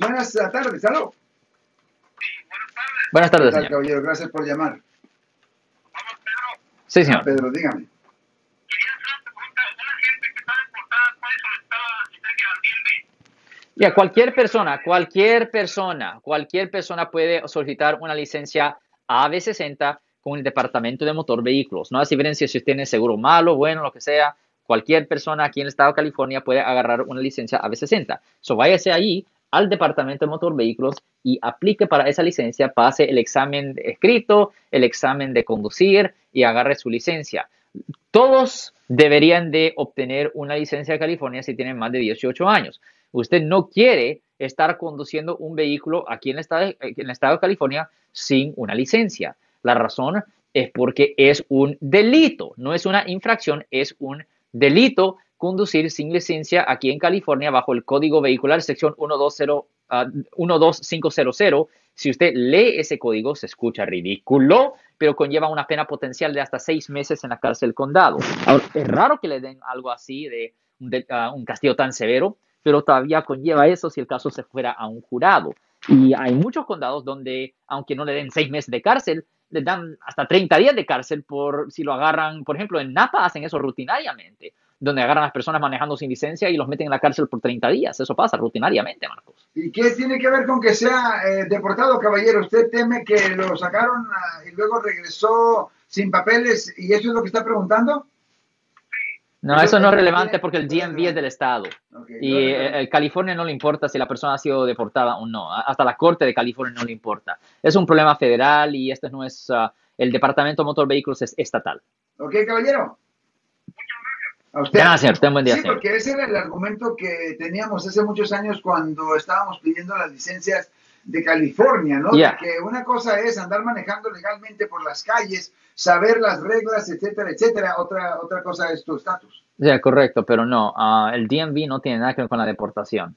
Buenas tardes, ¿aló? Buenas tardes, ¿Qué tal, señor. caballero? Gracias por llamar. Sí, señor. Pedro, dígame. Ya, cualquier persona, cualquier persona, cualquier persona puede solicitar una licencia AB60 con el Departamento de Motor Vehículos. No hace diferencia si usted tiene seguro malo, bueno, lo que sea. Cualquier persona aquí en el estado de California puede agarrar una licencia AB60. So, váyase ahí al Departamento de Motor Vehículos y aplique para esa licencia, pase el examen escrito, el examen de conducir y agarre su licencia. Todos deberían de obtener una licencia de California si tienen más de 18 años. Usted no quiere estar conduciendo un vehículo aquí en el estado, en el estado de California sin una licencia. La razón es porque es un delito, no es una infracción, es un delito conducir sin licencia aquí en California bajo el Código Vehicular sección 120, ah, 12500. Si usted lee ese código, se escucha ridículo, pero conlleva una pena potencial de hasta seis meses en la cárcel condado. Es raro que le den algo así de, de, ah, un castigo tan severo, pero todavía conlleva eso si el caso se fuera a un jurado. Y hay muchos condados donde, aunque no le den seis meses de cárcel, le dan hasta 30 días de cárcel por si lo agarran, por ejemplo, en Napa hacen eso rutinariamente, donde agarran a las personas manejando sin licencia y los meten en la cárcel por 30 días. Eso pasa rutinariamente, Marcos. ¿Y qué tiene que ver con que sea eh, deportado, caballero? ¿Usted teme que lo sacaron ah, y luego regresó sin papeles y eso es lo que está preguntando? No, eso no es relevante porque el DMV es del estado. Y no, no, eh, el California no le importa si la persona ha sido deportada o no. Hasta la Corte de California no le importa. Es un problema federal y este no es... ah, el Departamento de Motor Vehículos es estatal. Ok, caballero. A usted. Gracias, señor. Ten buen día, Sí, señor. porque ese era el argumento que teníamos hace muchos años cuando estábamos pidiendo las licencias de California, ¿no? De que una cosa es andar manejando legalmente por las calles, saber las reglas, etcétera, etcétera. Otra, otra cosa es tu estatus. Ya, correcto, pero no. ah, el DMV no tiene nada que ver con la deportación.